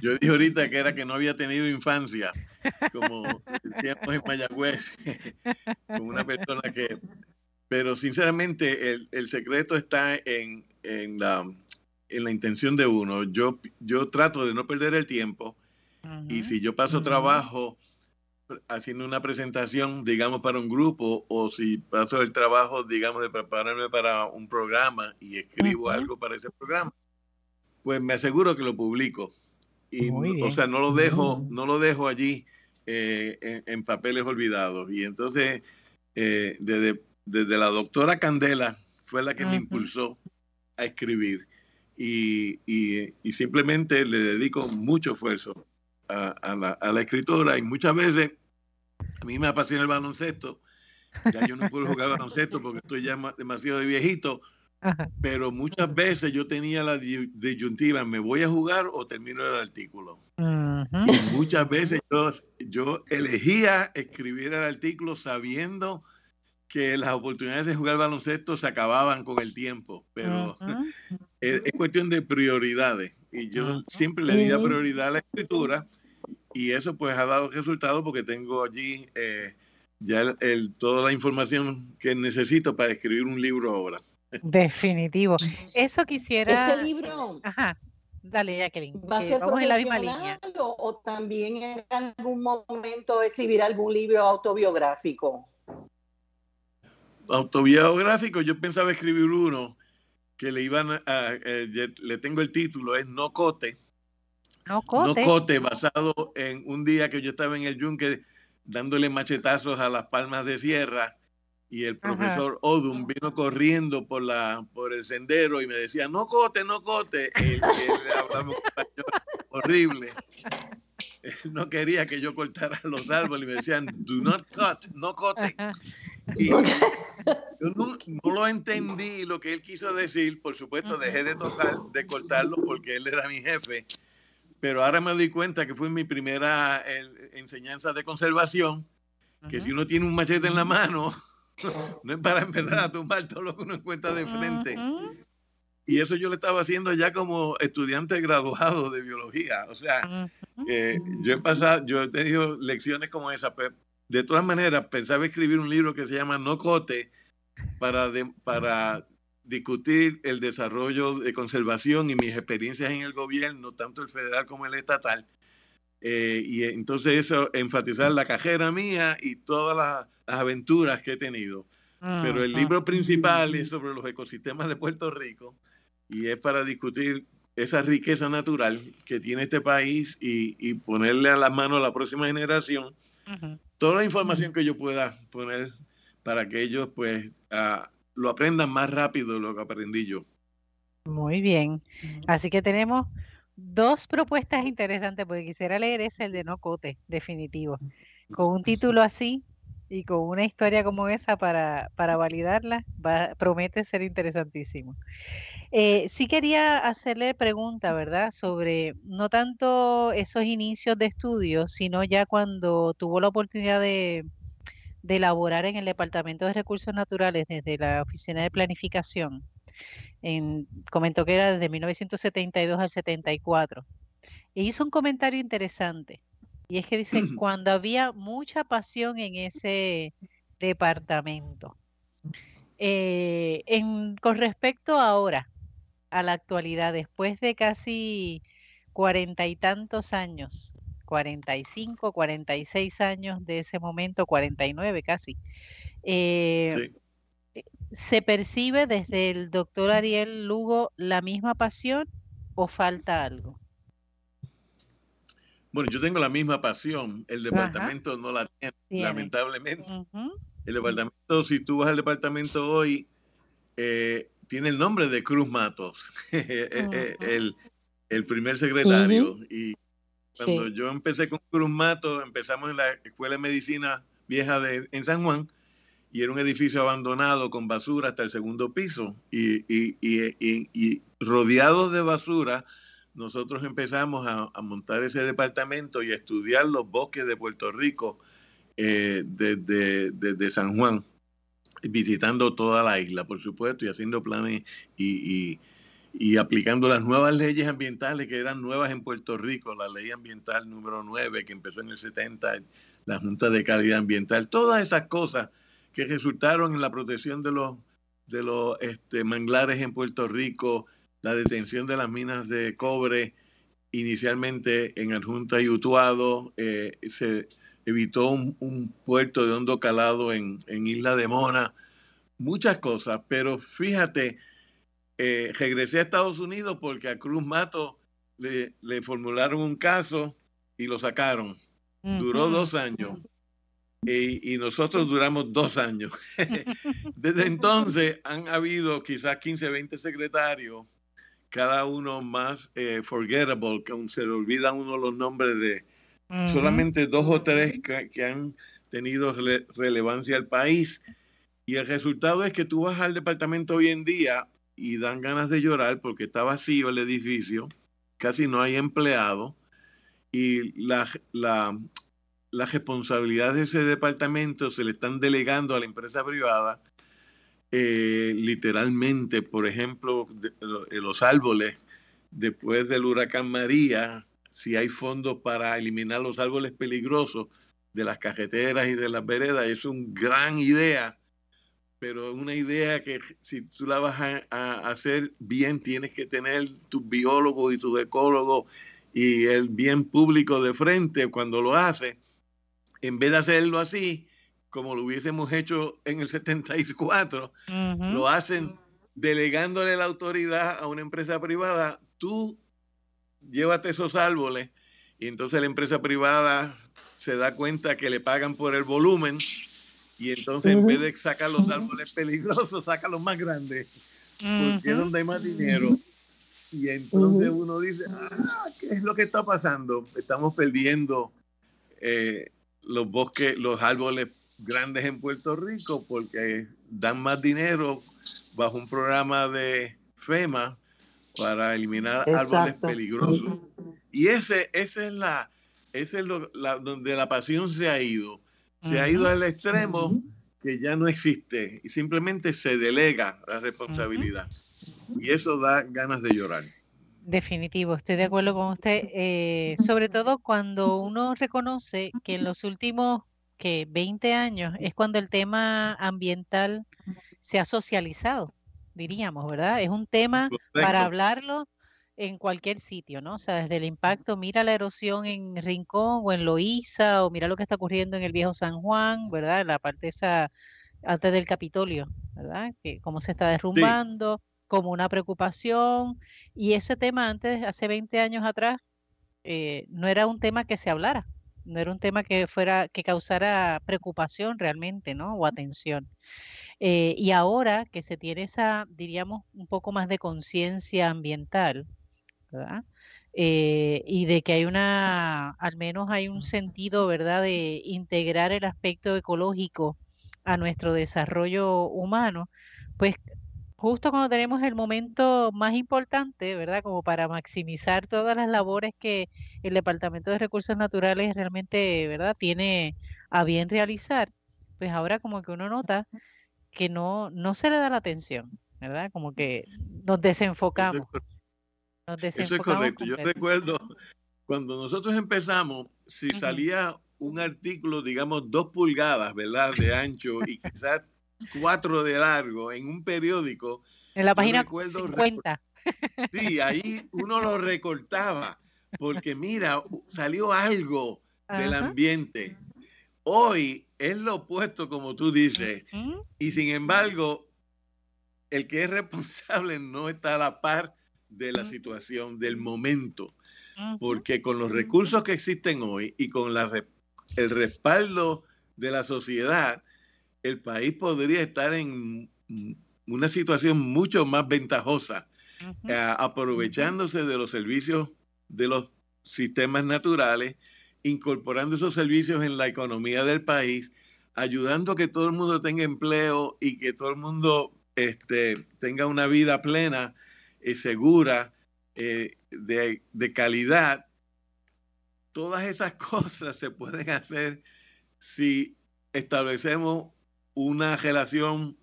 Yo dije ahorita que era que no había tenido infancia, como decíamos en Mayagüez, con una persona que... Pero sinceramente el, el secreto está en, en, la, en la intención de uno. Yo, yo trato de no perder el tiempo y si yo paso trabajo haciendo una presentación, digamos, para un grupo, o si paso el trabajo, digamos, de prepararme para un programa y escribo algo para ese programa, pues me aseguro que lo publico. Y, o sea, no lo dejo, no lo dejo allí eh, en, papeles olvidados. Y entonces, eh, desde, desde, la doctora Candela fue la que me impulsó a escribir. Y, y, simplemente le dedico mucho esfuerzo a, la, a, la, escritora. Y muchas veces a mí me apasiona el baloncesto. Ya yo no puedo jugar baloncesto porque estoy ya demasiado de viejito pero muchas veces yo tenía la disyuntiva, ¿me voy a jugar o termino el artículo? muchas veces yo, yo, elegía escribir el artículo sabiendo que las oportunidades de jugar baloncesto se acababan con el tiempo, pero es, cuestión de prioridades. Y yo siempre le di prioridad a la escritura y eso pues ha dado resultado porque tengo allí eh, ya toda la información que necesito para escribir un libro ahora. Definitivo. Eso quisiera. Ese libro. Ajá. Dale, Jacqueline. ¿Va a ser vamos en la misma línea. O, o, también en algún momento escribir algún libro autobiográfico? Autobiográfico, yo pensaba escribir uno que le iban a, eh, le tengo el título, es No Cote. No Cote. No Cote, basado en un día que yo estaba en el yunque dándole machetazos a las palmas de sierra y el profesor Odum vino corriendo por la por el sendero y me decía no cote no cote él, hablaba horrible no quería que yo cortara los árboles y me decían do not cut no cote y yo no, lo entendí lo que él quiso decir. Por supuesto dejé de tocar de cortarlo porque él era mi jefe. Pero ahora me doy cuenta que fue mi primera enseñanza de conservación que si uno tiene un machete en la mano no es para empezar a tumbar todo lo que uno encuentra de frente. Y eso yo lo estaba haciendo ya como estudiante graduado de biología. O sea, yo he pasado, yo he tenido lecciones como esa, pero de todas maneras pensaba escribir un libro que se llama No Cote para, para discutir el desarrollo de conservación y mis experiencias en el gobierno, tanto el federal como el estatal. Eh, y entonces eso, enfatizar la cajera mía y todas las, aventuras que he tenido. Pero el libro principal es sobre los ecosistemas de Puerto Rico y es para discutir esa riqueza natural que tiene este país y, ponerle a la mano a la próxima generación toda la información que yo pueda poner para que ellos pues ah, lo aprendan más rápido de lo que aprendí yo. Muy bien. Así que tenemos dos propuestas interesantes, porque quisiera leer ese, el de No Cote, definitivo. Con un título así y con una historia como esa para, para validarla, va, promete ser interesantísimo. Eh, sí quería hacerle pregunta, ¿verdad? Sobre no tanto esos inicios de estudios, sino ya cuando tuvo la oportunidad de, elaborar en el Departamento de Recursos Naturales desde la Oficina de Planificación comentó que era desde 1972 al 74. E hizo un comentario interesante. Y es que dice, cuando había mucha pasión en ese departamento. Eh, con respecto ahora, a la actualidad, después de casi cuarenta y tantos años, 45, 46 años de ese momento, 49 casi, eh, ¿Se percibe desde el doctor Ariel Lugo la misma pasión o falta algo? Bueno, yo tengo la misma pasión, el departamento no la tiene, lamentablemente. El departamento, si tú vas al departamento hoy, eh, tiene el nombre de Cruz Matos, eh, eh, el, primer secretario. Y cuando yo empecé con Cruz Matos, empezamos en la Escuela de Medicina Vieja de, en San Juan, y era un edificio abandonado con basura hasta el segundo piso. Y, y, y, y rodeados de basura, nosotros empezamos a, montar ese departamento y a estudiar los bosques de Puerto Rico eh, desde, San Juan, visitando toda la isla, por supuesto, y haciendo planes y, aplicando las nuevas leyes ambientales que eran nuevas en Puerto Rico, la ley ambiental número 9 que empezó en el 70, la Junta de Calidad Ambiental, todas esas cosas que resultaron en la protección de los, de los este, manglares en Puerto Rico, la detención de las minas de cobre inicialmente en Adjunta y Utuado, eh, se evitó un, puerto de hondo calado en, Isla de Mona, muchas cosas, pero fíjate, eh, regresé a Estados Unidos porque a Cruz Mato le, formularon un caso y lo sacaron. Duró dos años y, nosotros duramos dos años. Desde entonces han habido quizás 15, 20 secretarios, cada uno más eh, forgettable, que se le olvidan uno los nombres de solamente dos o tres que, han tenido relevancia al país. Y el resultado es que tú vas al departamento hoy en día y dan ganas de llorar porque está vacío el edificio, casi no hay empleado y la, la, las responsabilidades de ese departamento se le están delegando a la empresa privada, eh, literalmente, por ejemplo, eh, los árboles, después del huracán María, si hay fondos para eliminar los árboles peligrosos de las carreteras y de las veredas, es una gran idea, pero una idea que si tú la vas a, hacer bien, tienes que tener tu biólogo y tu ecólogo y el bien público de frente cuando lo hace. En vez de hacerlo así, como lo hubiésemos hecho en el 74, lo hacen delegándole la autoridad a una empresa privada. Tú llévate esos árboles y entonces la empresa privada se da cuenta que le pagan por el volumen y entonces en vez de sacar los árboles peligrosos, saca los más grandes, porque es donde hay más dinero. Y entonces uno dice, ah, ¿qué es lo que está pasando? Estamos perdiendo eh, los bosques, los árboles grandes en Puerto Rico porque dan más dinero bajo un programa de FEMA para eliminar árboles peligrosos. Y ese, ese es la, ese es lo, donde la pasión se ha ido. Se ha ido al extremo que ya no existe y simplemente se delega la responsabilidad. Y eso da ganas de llorar. Definitivo, estoy de acuerdo con usted. Eh, sobre todo cuando uno reconoce que en los últimos que 20 años es cuando el tema ambiental se ha socializado, diríamos, ¿verdad? Es un tema para hablarlo en cualquier sitio, ¿no? O sea, desde el impacto, mira la erosión en Rincón o en Loíza, o mira lo que está ocurriendo en el viejo San Juan, ¿verdad? La parte esa antes del Capitolio, ¿verdad? Que cómo se está derrumbando, como una preocupación. Y ese tema antes, hace 20 años atrás, eh, no era un tema que se hablara, no era un tema que fuera, que causara preocupación realmente, ¿no? O atención. Eh, y ahora que se tiene esa, diríamos, un poco más de conciencia ambiental, ¿verdad? Eh, y de que hay una, al menos hay un sentido, ¿verdad?, de integrar el aspecto ecológico a nuestro desarrollo humano, pues justo cuando tenemos el momento más importante, ¿verdad?, como para maximizar todas las labores que el Departamento de Recursos Naturales realmente, ¿verdad?, tiene a bien realizar, pues ahora como que uno nota que no, no se le da la atención, ¿verdad? Como que nos desenfocamos. Eso es correcto. Yo recuerdo cuando nosotros empezamos, si salía un artículo, digamos, dos pulgadas, ¿verdad? De ancho y quizás cuatro de largo en un periódico. En la página 50. Sí, ahí uno lo recortaba porque mira, salió algo del ambiente. Hoy es lo opuesto, como tú dices, y sin embargo, el que es responsable no está a la par de la situación, del momento, porque con los recursos que existen hoy y con la, el respaldo de la sociedad, el país podría estar en una situación mucho más ventajosa, eh, aprovechándose de los servicios de los sistemas naturales, incorporando esos servicios en la economía del país, ayudando a que todo el mundo tenga empleo y que todo el mundo este, tenga una vida plena eh, segura, eh, de, de calidad, todas esas cosas se pueden hacer si establecemos una relación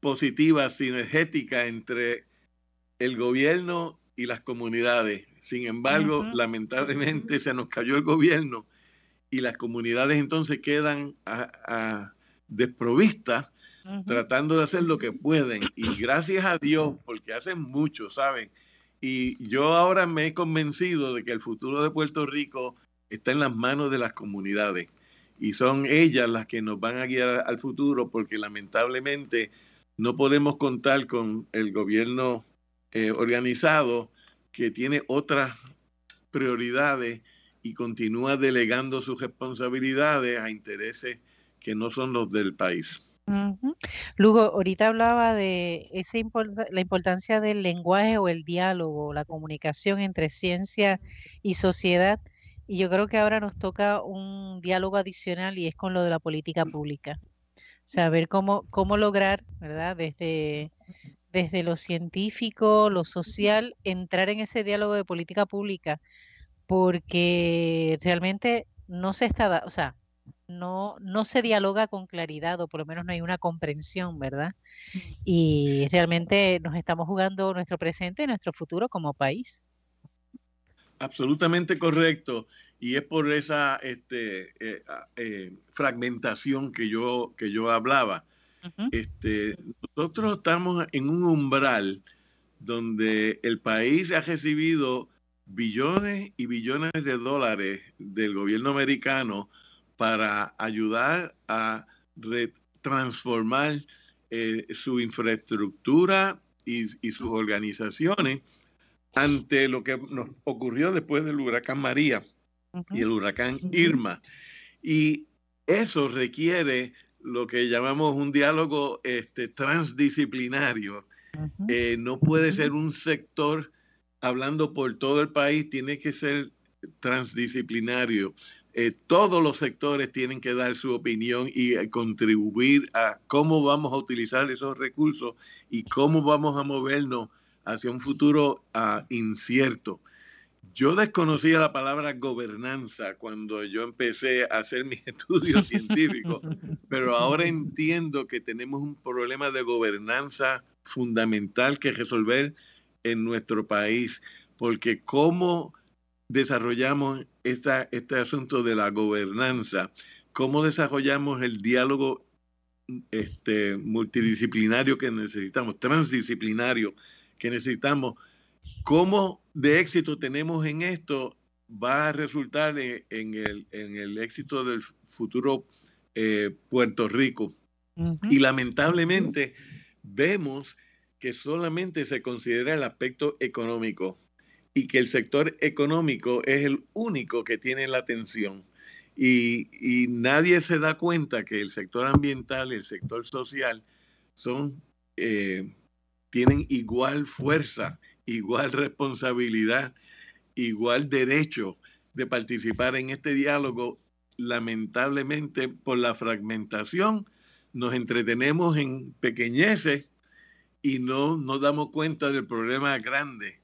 positiva, sinergética entre el gobierno y las comunidades. Sin embargo, lamentablemente se nos cayó el gobierno y las comunidades entonces quedan a desprovistas tratando de hacer lo que pueden. Y gracias a Dios, porque hacen mucho, ¿saben? Y yo ahora me he convencido de que el futuro de Puerto Rico está en las manos de las comunidades. Y son ellas las que nos van a guiar al futuro, porque lamentablemente no podemos contar con el gobierno eh, organizado que tiene otras prioridades y continúa delegando sus responsabilidades a intereses que no son los del país. Luego, ahorita hablaba de ese la importancia del lenguaje o el diálogo, la comunicación entre ciencia y sociedad, y yo creo que ahora nos toca un diálogo adicional y es con lo de la política pública. Saber cómo, cómo lograr, ¿verdad? Desde, desde lo científico, lo social, entrar en ese diálogo de política pública, porque realmente no se está, o sea, no, no se dialoga con claridad o por lo menos no hay una comprensión, ¿verdad? Y realmente nos estamos jugando nuestro presente y nuestro futuro como país. Absolutamente correcto. Y es por esa este, eh, ah, eh, fragmentación que yo, que yo hablaba. este, nosotros estamos en un umbral donde el país ha recibido billones y billones de dólares del gobierno americano para ayudar a transformar eh, su infraestructura y, sus organizaciones ante lo que nos ocurrió después del huracán María y el huracán Irma. Y eso requiere lo que llamamos un diálogo este, transdisciplinario. Eh, no puede ser un sector hablando por todo el país, tiene que ser transdisciplinario. Eh, todos los sectores tienen que dar su opinión y eh, contribuir a cómo vamos a utilizar esos recursos y cómo vamos a movernos hacia un futuro ah, incierto. Yo desconocía la palabra gobernanza cuando yo empecé a hacer mis estudios científicos, pero ahora entiendo que tenemos un problema de gobernanza fundamental que resolver en nuestro país, porque cómo desarrollamos esta, este asunto de la gobernanza? ¿Cómo desarrollamos el diálogo este, multidisciplinario que necesitamos, transdisciplinario que necesitamos? ¿Cómo de éxito tenemos en esto? Va a resultar en, el, en el, éxito del futuro eh, Puerto Rico. Y lamentablemente vemos que solamente se considera el aspecto económico y que el sector económico es el único que tiene la atención. Y, nadie se da cuenta que el sector ambiental y el sector social son, eh, tienen igual fuerza, igual responsabilidad, igual derecho de participar en este diálogo. Lamentablemente, por la fragmentación, nos entretenemos en pequeñeces y no nos damos cuenta del problema grande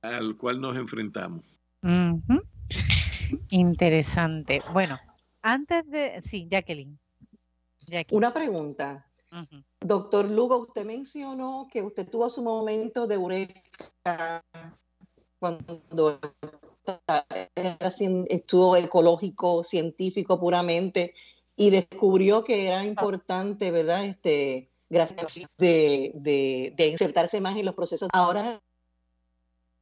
al cual nos enfrentamos. Interesante. Bueno, antes de... Sí, Jacqueline. Una pregunta. Doctor Lugo, usted mencionó que usted tuvo su momento de eureka cuando estuvo ecológico, científico puramente, y descubrió que era importante, ¿verdad? Este, gracias de, de, de insertarse más en los procesos. Ahora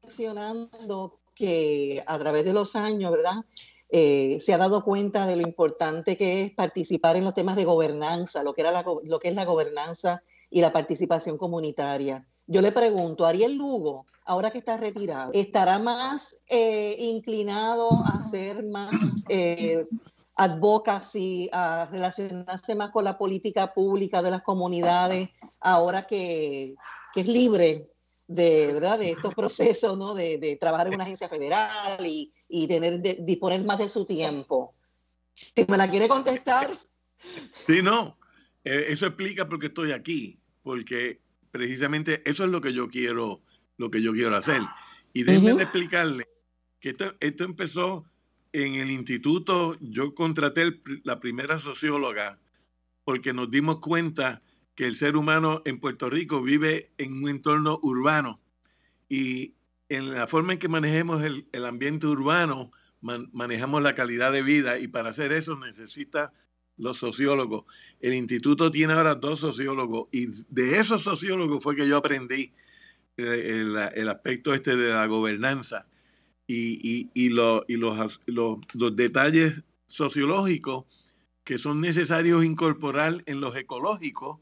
mencionando que a través de los años, ¿verdad? Eh, se ha dado cuenta de lo importante que es participar en los temas de gobernanza, lo que, era lo que es la gobernanza y la participación comunitaria. Yo le pregunto, Ariel Lugo, ahora que está retirado, ¿estará más eh, inclinado a ser más eh, advocacy, a relacionarse más con la política pública de las comunidades, ahora que, que es libre de, ¿verdad? de estos procesos, ¿no? de, de trabajar en una agencia federal y, y tener, de, disponer más de su tiempo. Si me la quiere contestar. Sí, no, eh, eso explica por qué estoy aquí, porque precisamente eso es lo que yo quiero, lo que yo quiero hacer. Y déjenme explicarle que esto, esto, empezó en el instituto, yo contraté la primera socióloga porque nos dimos cuenta que el ser humano en Puerto Rico vive en un entorno urbano y en la forma en que manejemos el, ambiente urbano, manejamos la calidad de vida y para hacer eso necesita los sociólogos. El instituto tiene ahora dos sociólogos y de esos sociólogos fue que yo aprendí eh, el, aspecto este de la gobernanza y, y, los, los detalles sociológicos que son necesarios incorporar en los ecológicos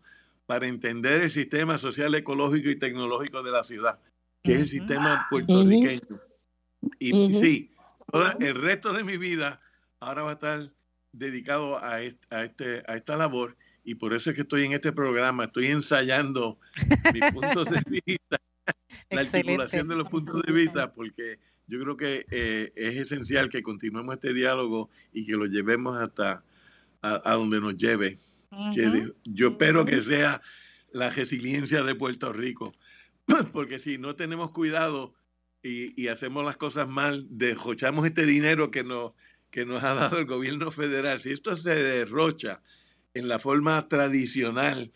para entender el sistema social, ecológico y tecnológico de la ciudad, que es el sistema puertorriqueño. Y sí, el resto de mi vida ahora va a estar dedicado a, este, a esta labor y por eso es que estoy en este programa, estoy ensayando mis puntos de vista, la articulación de los puntos de vista, porque yo creo que eh, es esencial que continuemos este diálogo y que lo llevemos hasta a donde nos lleve que yo espero que sea la resiliencia de Puerto Rico, porque si no tenemos cuidado y, hacemos las cosas mal, derrochamos este dinero que nos, que nos ha dado el gobierno federal, si esto se derrocha en la forma tradicional,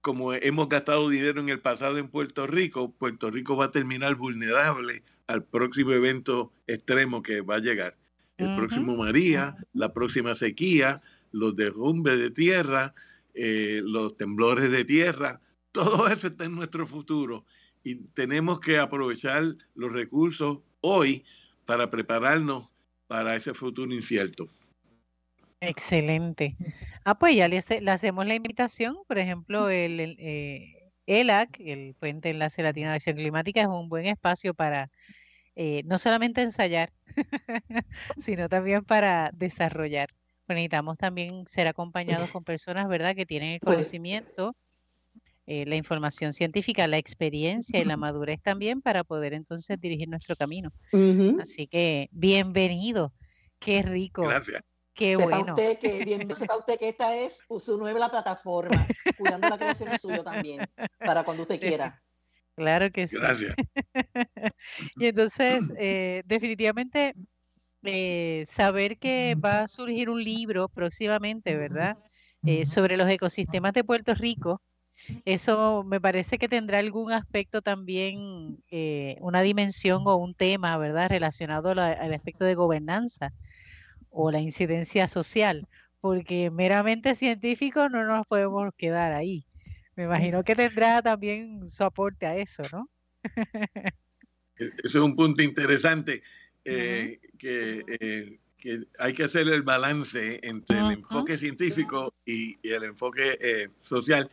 como hemos gastado dinero en el pasado en Puerto Rico, Puerto Rico va a terminar vulnerable al próximo evento extremo que va a llegar. El próximo María, la próxima sequía, los derrumbes de tierra, eh, los temblores de tierra, todo eso está en nuestro futuro y tenemos que aprovechar los recursos hoy para prepararnos para ese futuro incierto. Excelente. Ah, pues ya le, hacemos la invitación, por ejemplo, el, eh, ELAC, el Puente Enlace Latino de Acción Climática, es un buen espacio para eh, no solamente ensayar, sino también para desarrollar. Pues necesitamos también ser acompañados con personas, ¿verdad?, que tienen el pues conocimiento, eh, la información científica, la experiencia y la madurez también para poder entonces dirigir nuestro camino. Así que bienvenido. Qué rico. Gracias. Qué sepa bueno. Usted que, bien, sepa usted que esta es su nueva plataforma, cuidando la creación suyo también, para cuando usted quiera. Claro que sí. Gracias. y entonces, eh, definitivamente, eh, saber que va a surgir un libro próximamente, ¿verdad? Eh, sobre los ecosistemas de Puerto Rico. Eso me parece que tendrá algún aspecto también, una dimensión o un tema, ¿verdad? Relacionado al aspecto de gobernanza o la incidencia social, porque meramente científicos no nos podemos quedar ahí. Me imagino que tendrá también su aporte a eso, ¿no? E-, Ese es un punto interesante, eh, eh, que, hay que hacer el balance entre el enfoque científico y, el enfoque eh, social.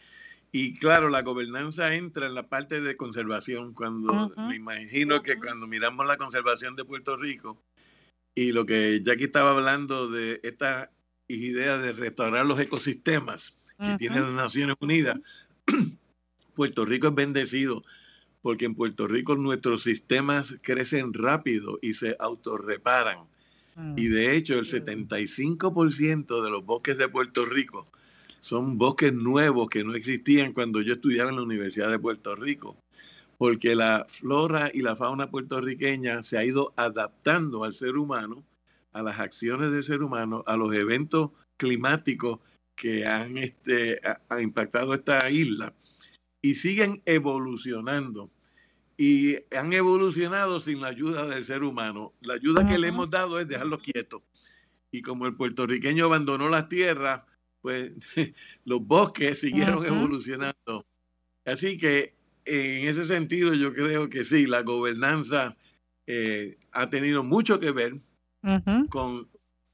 Y claro, la gobernanza entra en la parte de conservación. Cuando me imagino que cuando miramos la conservación de Puerto Rico, y lo que Jackie estaba hablando de esta idea de restaurar los ecosistemas que tiene las Naciones Unidas, Puerto Rico es bendecido porque en Puerto Rico nuestros sistemas crecen rápido y se autorreparan. Mm. Y de hecho el 75% de los bosques de Puerto Rico son bosques nuevos que no existían cuando yo estudiaba en la Universidad de Puerto Rico porque la flora y la fauna puertorriqueña se ha ido adaptando al ser humano, a las acciones del ser humano, a los eventos climáticos que han este, impactado esta isla y siguen evolucionando. Y han evolucionado sin la ayuda del ser humano. La ayuda que le hemos dado es dejarlos quietos. Y como el puertorriqueño abandonó las tierras, pues los bosques siguieron evolucionando. Así que en ese sentido yo creo que sí, la gobernanza eh, ha tenido mucho que ver con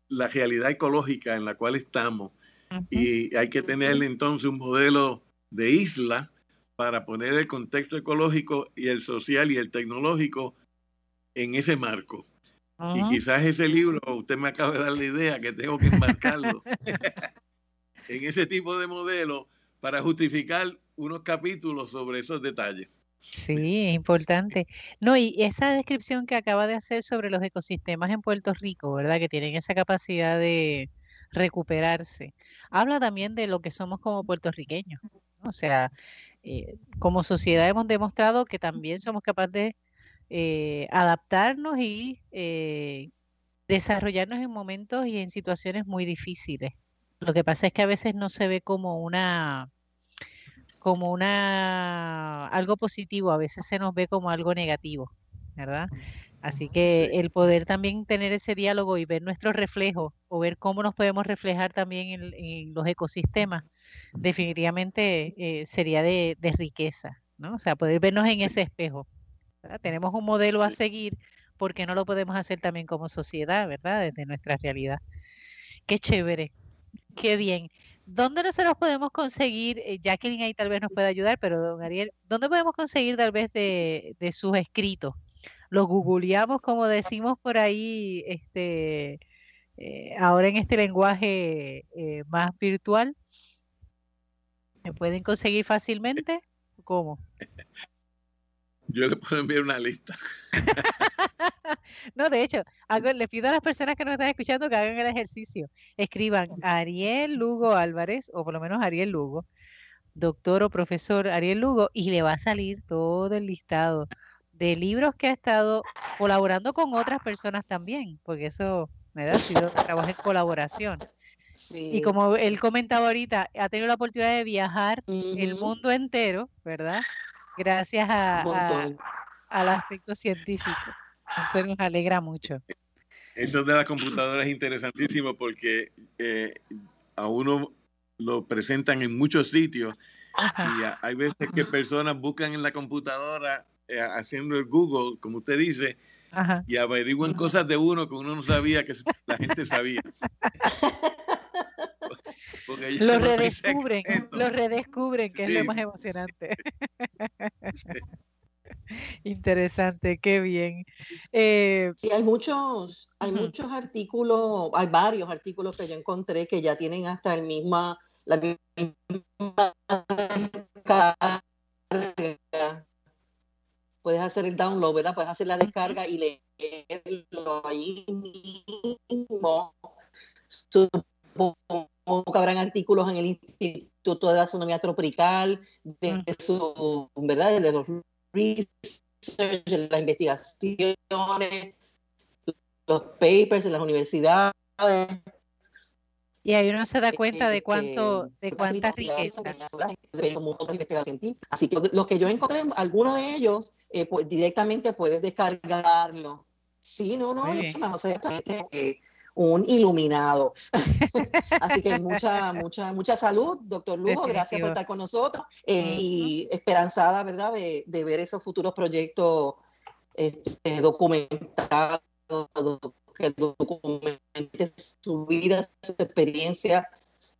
la realidad ecológica en la cual estamos. Y hay que tener entonces un modelo de isla para poner el contexto ecológico y el social y el tecnológico en ese marco. Y quizás ese libro, usted me acaba de dar la idea que tengo que enmarcarlo en ese tipo de modelo para justificar unos capítulos sobre esos detalles. Sí, es importante. No, y esa descripción que acaba de hacer sobre los ecosistemas en Puerto Rico, ¿verdad? Que tienen esa capacidad de recuperarse. Habla también de lo que somos como puertorriqueños. O sea, eh, como sociedad hemos demostrado que también somos capaces de eh, adaptarnos y eh, desarrollarnos en momentos y en situaciones muy difíciles. Lo que pasa es que a veces no se ve como una como una algo positivo, a veces se nos ve como algo negativo, ¿verdad? Así que el poder también tener ese diálogo y ver nuestros reflejos o ver cómo nos podemos reflejar también en, los ecosistemas, definitivamente eh, sería de, riqueza, ¿no? O sea, poder vernos en ese espejo. Tenemos un modelo a seguir, porque no lo podemos hacer también como sociedad, verdad? Desde nuestra realidad. Qué chévere, qué bien. ¿Dónde nosotros podemos conseguir, eh, Jacqueline ahí tal vez nos pueda ayudar, pero don Ariel, ¿dónde podemos conseguir tal vez de, sus escritos? Los googleamos, como decimos por ahí, este, eh, ahora en este lenguaje eh, más virtual. ¿Me pueden conseguir fácilmente? ¿Cómo? Yo le puedo enviar una lista. no, de hecho, le pido a las personas que nos están escuchando que hagan el ejercicio. Escriban Ariel Lugo Álvarez, o por lo menos Ariel Lugo, doctor o profesor Ariel Lugo, y le va a salir todo el listado de libros que ha estado colaborando con otras personas también, porque eso me da sido trabajo en colaboración. Y como él comentaba ahorita, ha tenido la oportunidad de viajar el mundo entero, ¿verdad? Gracias a, al aspecto científico. Eso nos alegra mucho. Eso de la computadora es interesantísimo porque eh, a uno lo presentan en muchos sitios y hay veces que personas buscan en la computadora eh, haciendo el Google, como usted dice, y averiguan cosas de uno que uno no sabía que la gente sabía. lo redescubren, lo redescubren, que es lo más emocionante. Interesante, qué bien. Eh, sí, hay muchos, hay muchos artículos, hay varios artículos que yo encontré que ya tienen hasta el misma, la misma carga. Puedes hacer el download, ¿verdad? Puedes hacer la descarga y leerlo ahí mismo. Supongo que habrán artículos en el Instituto de Astronomía Tropical, de, su, ¿verdad? De los research, las investigaciones, los papers en las universidades. Y ahí uno se da cuenta de cuánto, de cuántas riquezas. Así que los que yo encontré, algunos de ellos, eh, pues, directamente puedes descargarlo. Sí, no, no, o sea, un iluminado. Así que mucha, mucha, mucha salud, doctor Lugo, gracias por estar con nosotros eh, y esperanzada, ¿verdad?, de, ver esos futuros proyectos este, documentados, que documente su vida, su experiencia,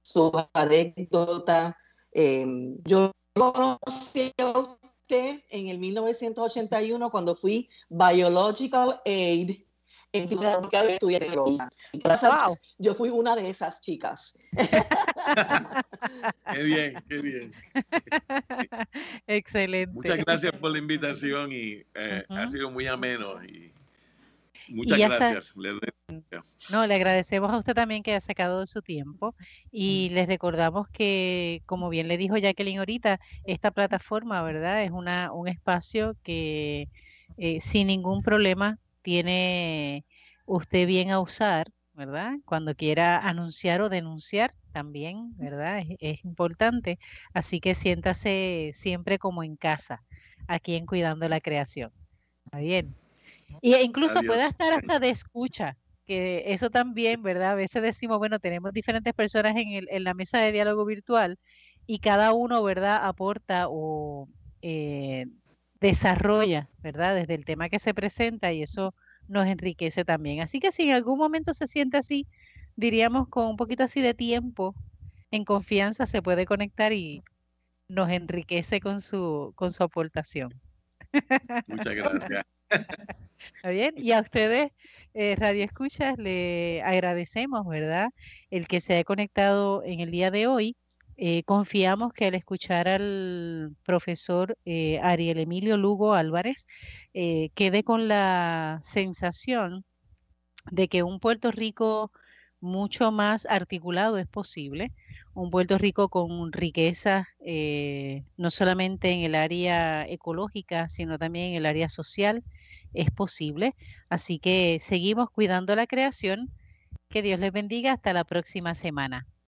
sus anécdotas. Em, yo conocí a usted en el 1981 cuando fui Biological Aid yo fui una de esas chicas. qué bien, qué bien. Excelente. Muchas gracias por la invitación y eh, ha sido muy ameno y muchas gracias. No, le agradecemos a usted también que ha sacado su tiempo y les recordamos que, como bien le dijo Jacqueline ahorita, esta plataforma, ¿verdad? Es una, un espacio que eh, sin ningún problema tiene usted bien a usar, ¿verdad? Cuando quiera anunciar o denunciar también, ¿verdad? Es, importante. Así que siéntase siempre como en casa, aquí en Cuidando la Creación. ¿Está bien? Y incluso puede estar hasta de escucha, que eso también, ¿verdad? A veces decimos, bueno, tenemos diferentes personas en, en la mesa de diálogo virtual y cada uno, ¿verdad? Aporta o eh, desarrolla, ¿verdad? Desde el tema que se presenta y eso nos enriquece también. Así que si en algún momento se siente así, diríamos con un poquito así de tiempo, en confianza se puede conectar y nos enriquece con su, con su aportación. Muchas gracias. ¿Está bien? Y a ustedes, eh, Radio Escuchas, le agradecemos, ¿verdad? El que se haya conectado en el día de hoy eh, confiamos que al escuchar al profesor eh, Ariel Emilio Lugo Álvarez eh, quede con la sensación de que un Puerto Rico mucho más articulado es posible, un Puerto Rico con riqueza no solamente en el área ecológica, sino también en el área social, es posible. Así que seguimos cuidando la creación. Que Dios les bendiga. Hasta la próxima semana.